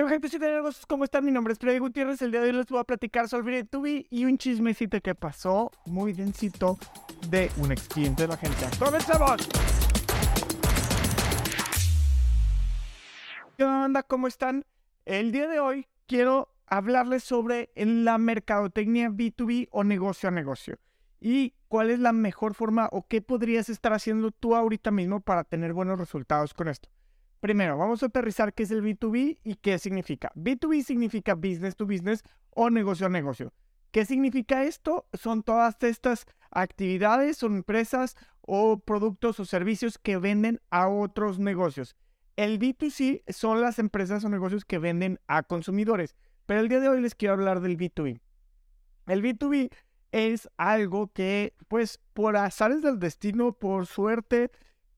¿Qué? ¿Cómo están? Mi nombre es Freddy Gutiérrez. El día de hoy les voy a platicar sobre Tubi y un chismecito que pasó muy densito de un ex cliente de la gente. ¡Comencemos! ¿Qué onda? ¿Cómo están? El día de hoy quiero hablarles sobre la mercadotecnia B2B o negocio a negocio y cuál es la mejor forma o qué podrías estar haciendo tú ahorita mismo para tener buenos resultados con esto. Primero, vamos a aterrizar qué es el B2B y qué significa. B2B significa business to business o negocio a negocio. ¿Qué significa esto? Son todas estas actividades o empresas o productos o servicios que venden a otros negocios. El B2C son las empresas o negocios que venden a consumidores. Pero el día de hoy les quiero hablar del B2B. El B2B es algo que, pues, por azares del destino, por suerte,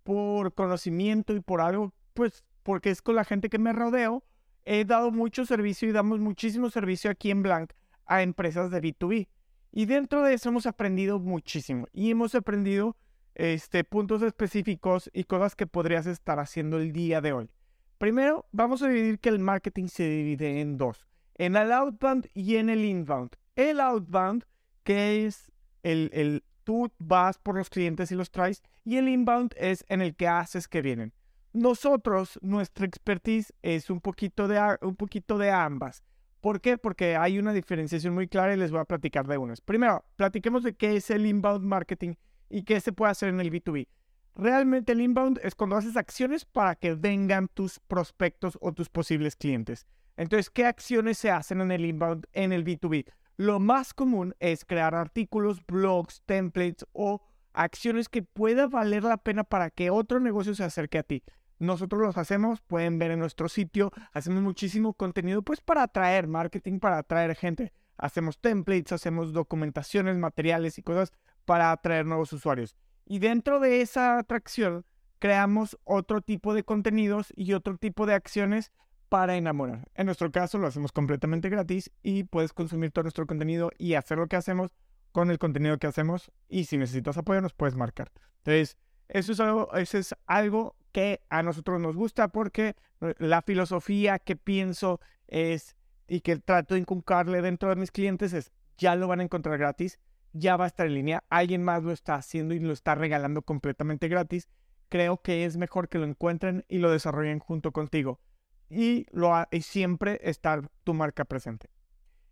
por conocimiento y por algo pues porque es con la gente que me rodeo, he dado mucho servicio y damos muchísimo servicio aquí en Blanc a empresas de B2B. Y dentro de eso hemos aprendido muchísimo y hemos aprendido este, puntos específicos y cosas que podrías estar haciendo el día de hoy. Primero, vamos a dividir que el marketing se divide en dos, en el outbound y en el inbound. El outbound, que es el, el tú vas por los clientes y los traes, y el inbound es en el que haces que vienen. Nosotros, nuestra expertise es un poquito de, un poquito de ambas. ¿Por qué? Porque hay una diferenciación muy clara y les voy a platicar de unas. Primero, platiquemos de qué es el inbound marketing y qué se puede hacer en el B2B. Realmente el inbound es cuando haces acciones para que vengan tus prospectos o tus posibles clientes. Entonces, ¿qué acciones se hacen en el inbound en el B2B? Lo más común es crear artículos, blogs, templates o acciones que pueda valer la pena para que otro negocio se acerque a ti. Nosotros los hacemos, pueden ver en nuestro sitio, hacemos muchísimo contenido pues para atraer marketing, para atraer gente. Hacemos templates, hacemos documentaciones, materiales y cosas para atraer nuevos usuarios. Y dentro de esa atracción creamos otro tipo de contenidos y otro tipo de acciones para enamorar. En nuestro caso lo hacemos completamente gratis y puedes consumir todo nuestro contenido y hacer lo que hacemos con el contenido que hacemos y si necesitas apoyo nos puedes marcar. Entonces, eso es algo, eso es algo que a nosotros nos gusta porque eh, la filosofía que pienso es y que trato de inculcarle dentro de mis clientes es ya lo van a encontrar gratis, ya va a estar en línea, alguien más lo está haciendo y lo está regalando completamente gratis. Creo que es mejor que lo encuentren y lo desarrollen junto contigo y, lo, y siempre estar tu marca presente.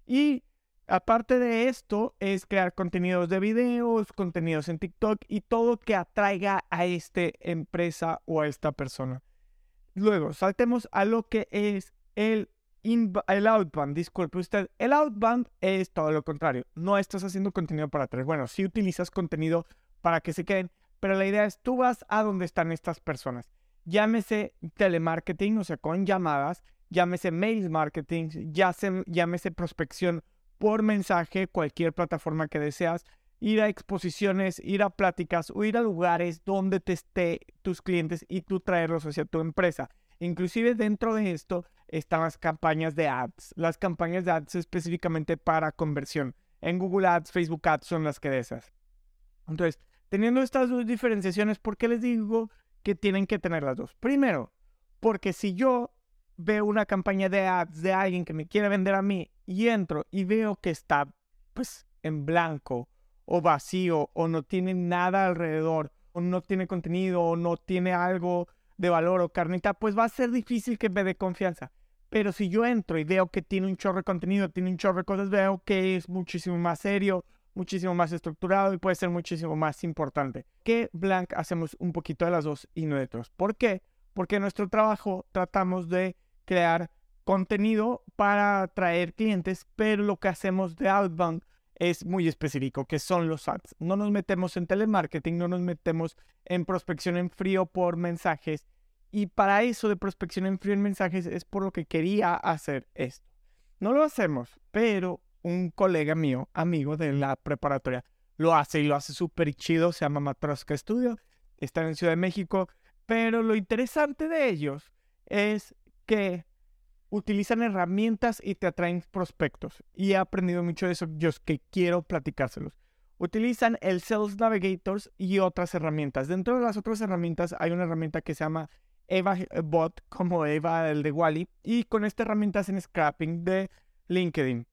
Y Aparte de esto, es crear contenidos de videos, contenidos en TikTok y todo que atraiga a esta empresa o a esta persona. Luego, saltemos a lo que es el, el outbound. Disculpe usted, el outbound es todo lo contrario. No estás haciendo contenido para atraer. Bueno, sí utilizas contenido para que se queden, pero la idea es tú vas a donde están estas personas. Llámese telemarketing, o sea, con llamadas, llámese mail marketing, llámese prospección por mensaje, cualquier plataforma que deseas, ir a exposiciones, ir a pláticas o ir a lugares donde te esté tus clientes y tú traerlos hacia tu empresa. Inclusive dentro de esto están las campañas de ads, las campañas de ads específicamente para conversión. En Google Ads, Facebook Ads son las que deseas. Entonces, teniendo estas dos diferenciaciones, ¿por qué les digo que tienen que tener las dos? Primero, porque si yo veo una campaña de ads de alguien que me quiere vender a mí y entro y veo que está pues en blanco o vacío o no tiene nada alrededor o no tiene contenido o no tiene algo de valor o carnita, pues va a ser difícil que me dé confianza. Pero si yo entro y veo que tiene un chorro de contenido, tiene un chorro de cosas, veo que es muchísimo más serio, muchísimo más estructurado y puede ser muchísimo más importante. Que Blank hacemos un poquito de las dos y no de. ¿Por qué? Porque en nuestro trabajo tratamos de crear contenido para atraer clientes, pero lo que hacemos de outbound es muy específico, que son los ads. No nos metemos en telemarketing, no nos metemos en prospección en frío por mensajes. Y para eso de prospección en frío en mensajes es por lo que quería hacer esto. No lo hacemos, pero un colega mío, amigo de la preparatoria, lo hace y lo hace súper chido. Se llama Matroska Studio, está en Ciudad de México. Pero lo interesante de ellos es que utilizan herramientas y te atraen prospectos. Y he aprendido mucho de eso, yo que quiero platicárselos. Utilizan el Sales Navigators y otras herramientas. Dentro de las otras herramientas hay una herramienta que se llama Eva Bot como Eva el de Wally y con esta herramienta hacen scrapping de LinkedIn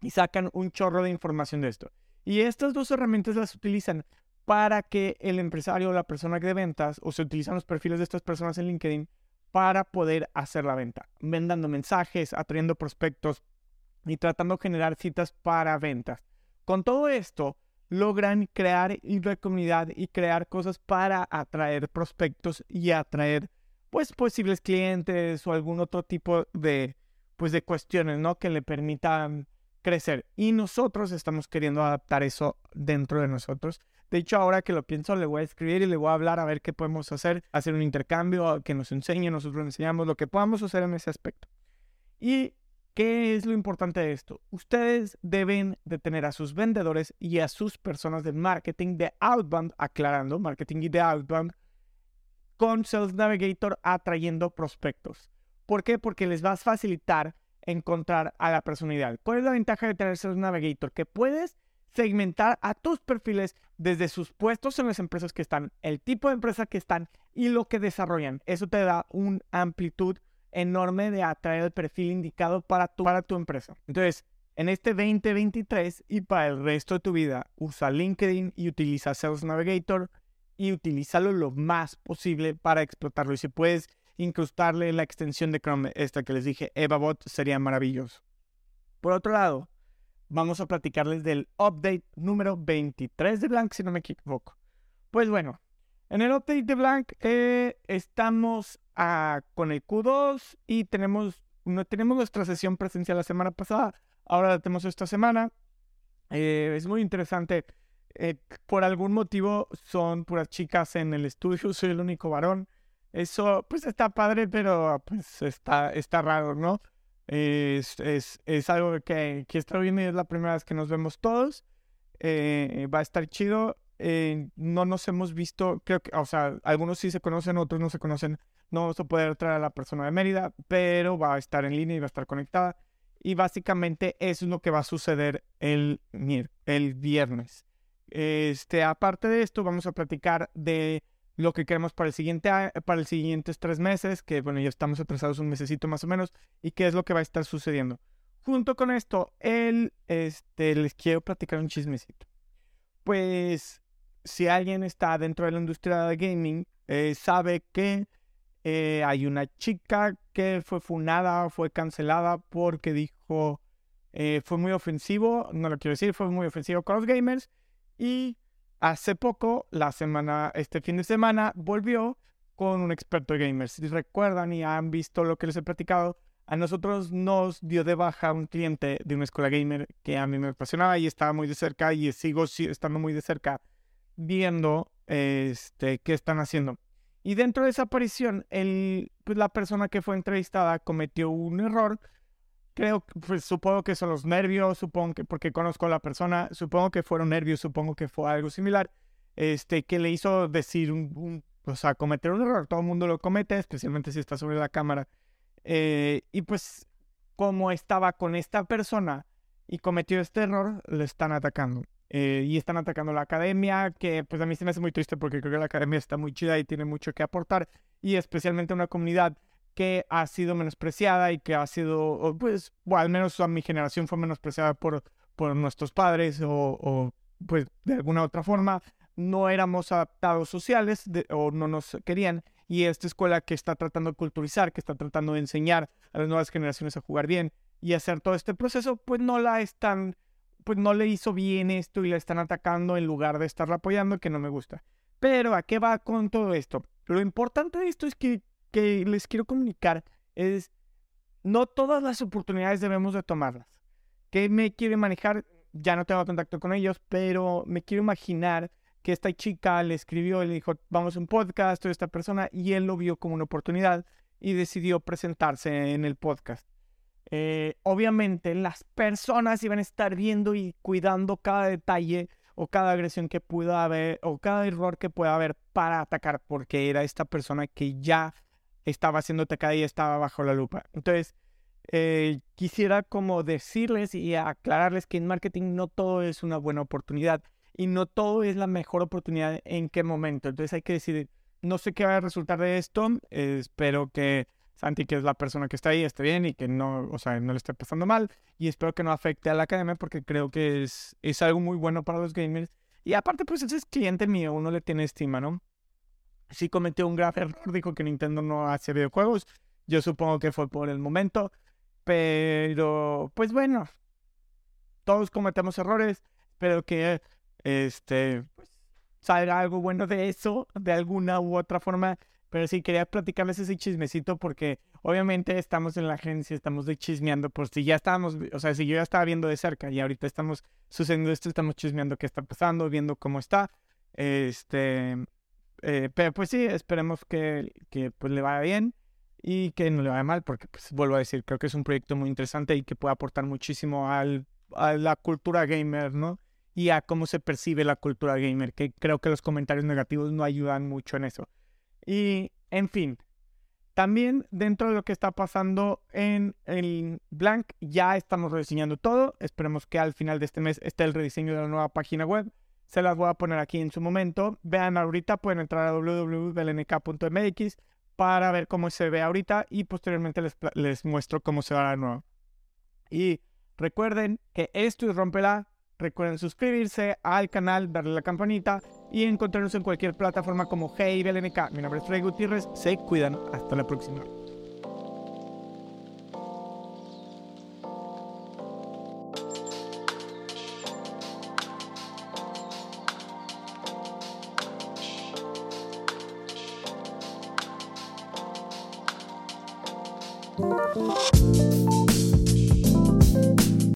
y sacan un chorro de información de esto. Y estas dos herramientas las utilizan para que el empresario o la persona de ventas o se utilizan los perfiles de estas personas en LinkedIn para poder hacer la venta, vendando mensajes, atrayendo prospectos y tratando de generar citas para ventas. Con todo esto, logran crear una comunidad y crear cosas para atraer prospectos y atraer pues posibles clientes o algún otro tipo de pues de cuestiones, ¿no? Que le permitan crecer. Y nosotros estamos queriendo adaptar eso dentro de nosotros. De hecho, ahora que lo pienso, le voy a escribir y le voy a hablar a ver qué podemos hacer, hacer un intercambio, que nos enseñe, nosotros enseñamos lo que podamos hacer en ese aspecto. Y ¿Qué es lo importante de esto? Ustedes deben de tener a sus vendedores y a sus personas de marketing de outbound, aclarando, marketing y de outbound, con Sales Navigator atrayendo prospectos. ¿Por qué? Porque les va a facilitar encontrar a la persona ideal. ¿Cuál es la ventaja de tener Sales Navigator? Que puedes segmentar a tus perfiles desde sus puestos en las empresas que están, el tipo de empresa que están y lo que desarrollan. Eso te da una amplitud enorme de atraer el perfil indicado para tu, para tu empresa. Entonces, en este 2023 y para el resto de tu vida, usa LinkedIn y utiliza Sales Navigator y utilízalo lo más posible para explotarlo. Y si puedes incrustarle la extensión de Chrome, esta que les dije, EvaBot, sería maravilloso. Por otro lado, vamos a platicarles del update número 23 de Blank, si no me equivoco. Pues bueno, en el update de Blank eh, estamos con el Q2 y tenemos, no, tenemos nuestra sesión presencial la semana pasada, ahora la tenemos esta semana. Eh, es muy interesante. Eh, por algún motivo son puras chicas en el estudio, soy el único varón. Eso pues está padre, pero pues está, está raro, ¿no? Es, es, es algo que, que está bien y es la primera vez que nos vemos todos. Eh, va a estar chido. no nos hemos visto, creo que, o sea, algunos sí se conocen, otros no se conocen no vamos a poder traer a la persona de Mérida, pero va a estar en línea y va a estar conectada. Y básicamente eso es lo que va a suceder el, el viernes. Este, aparte de esto, vamos a platicar de lo que queremos para el siguiente para los siguientes tres meses, que bueno, ya estamos atrasados un mesecito más o menos, y qué es lo que va a estar sucediendo. Junto con esto, el, este, les quiero platicar un chismecito. Pues, si alguien está dentro de la industria de gaming, eh, sabe que eh, hay una chica que fue funada, fue cancelada porque dijo, eh, fue muy ofensivo, no lo quiero decir, fue muy ofensivo con los gamers. Y hace poco, la semana, este fin de semana, volvió con un experto de gamers. Si recuerdan y han visto lo que les he platicado, a nosotros nos dio de baja un cliente de una escuela gamer que a mí me apasionaba y estaba muy de cerca y sigo estando muy de cerca viendo este, qué están haciendo. Y dentro de esa aparición, el, pues la persona que fue entrevistada cometió un error. Creo, pues supongo que son los nervios, supongo que, porque conozco a la persona, supongo que fueron nervios, supongo que fue algo similar, este, que le hizo decir un, o sea, cometer un error. Todo el mundo lo comete, especialmente si está sobre la cámara. Eh, y pues, como estaba con esta persona y cometió este error, le están atacando. Eh, y están atacando la academia, que pues a mí se me hace muy triste porque creo que la academia está muy chida y tiene mucho que aportar, y especialmente una comunidad que ha sido menospreciada y que ha sido, pues, bueno, al menos a mi generación fue menospreciada por, por nuestros padres o, pues de alguna otra forma no éramos adaptados sociales o no nos querían. Y esta escuela que está tratando de culturizar, que está tratando de enseñar a las nuevas generaciones a jugar bien y hacer todo este proceso, pues no la están pues no le hizo bien esto y la están atacando en lugar de estarla apoyando, que no me gusta. Pero ¿a qué va con todo esto? Lo importante de esto es que, que les quiero comunicar es, no todas las oportunidades debemos de tomarlas. ¿Qué me quiere manejar? Ya no tengo contacto con ellos, pero me quiero imaginar que esta chica le escribió y le dijo, vamos a un podcast de esta persona, y él lo vio como una oportunidad y decidió presentarse en el podcast. Eh, obviamente las personas iban a estar viendo y cuidando cada detalle o cada agresión que pueda haber o cada error que pueda haber para atacar porque era esta persona que ya estaba siendo atacada y estaba bajo la lupa. Entonces, eh, quisiera como decirles y aclararles que en marketing no todo es una buena oportunidad y no todo es la mejor oportunidad en qué momento. Entonces hay que decidir no sé qué va a resultar de esto. espero que Santi, que es la persona que está ahí, esté bien y que no, o sea, no le esté pasando mal. Y espero que no afecte a la academia porque creo que es, es algo muy bueno para los gamers. Y aparte, pues ese es cliente mío, uno le tiene estima, ¿no? Sí cometió un grave error, dijo que Nintendo no hace videojuegos. Yo supongo que fue por el momento. Pero, pues bueno, todos cometemos errores. Espero que este pues, salga algo bueno de eso, de alguna u otra forma. Pero sí, quería platicarles ese chismecito porque obviamente estamos en la agencia, estamos de chismeando por si ya estábamos, o sea, si yo ya estaba viendo de cerca y ahorita estamos sucediendo esto, estamos chismeando qué está pasando, viendo cómo está. Este, eh, pero pues sí, esperemos que, que pues le vaya bien y que no le vaya mal porque pues vuelvo a decir, creo que es un proyecto muy interesante y que puede aportar muchísimo al, a la cultura gamer, ¿no? Y a cómo se percibe la cultura gamer, que creo que los comentarios negativos no ayudan mucho en eso. Y, en fin, también dentro de lo que está pasando en el Blank, ya estamos rediseñando todo. Esperemos que al final de este mes esté el rediseño de la nueva página web. Se las voy a poner aquí en su momento. Vean ahorita, pueden entrar a www.lnk.mx para ver cómo se ve ahorita y posteriormente les, les muestro cómo se va la nueva. Y recuerden que esto es Rompela Recuerden suscribirse al canal, darle la campanita y encontrarnos en cualquier plataforma como Hey BLNK. Mi nombre es Freddy Gutiérrez. Se cuidan. Hasta la próxima.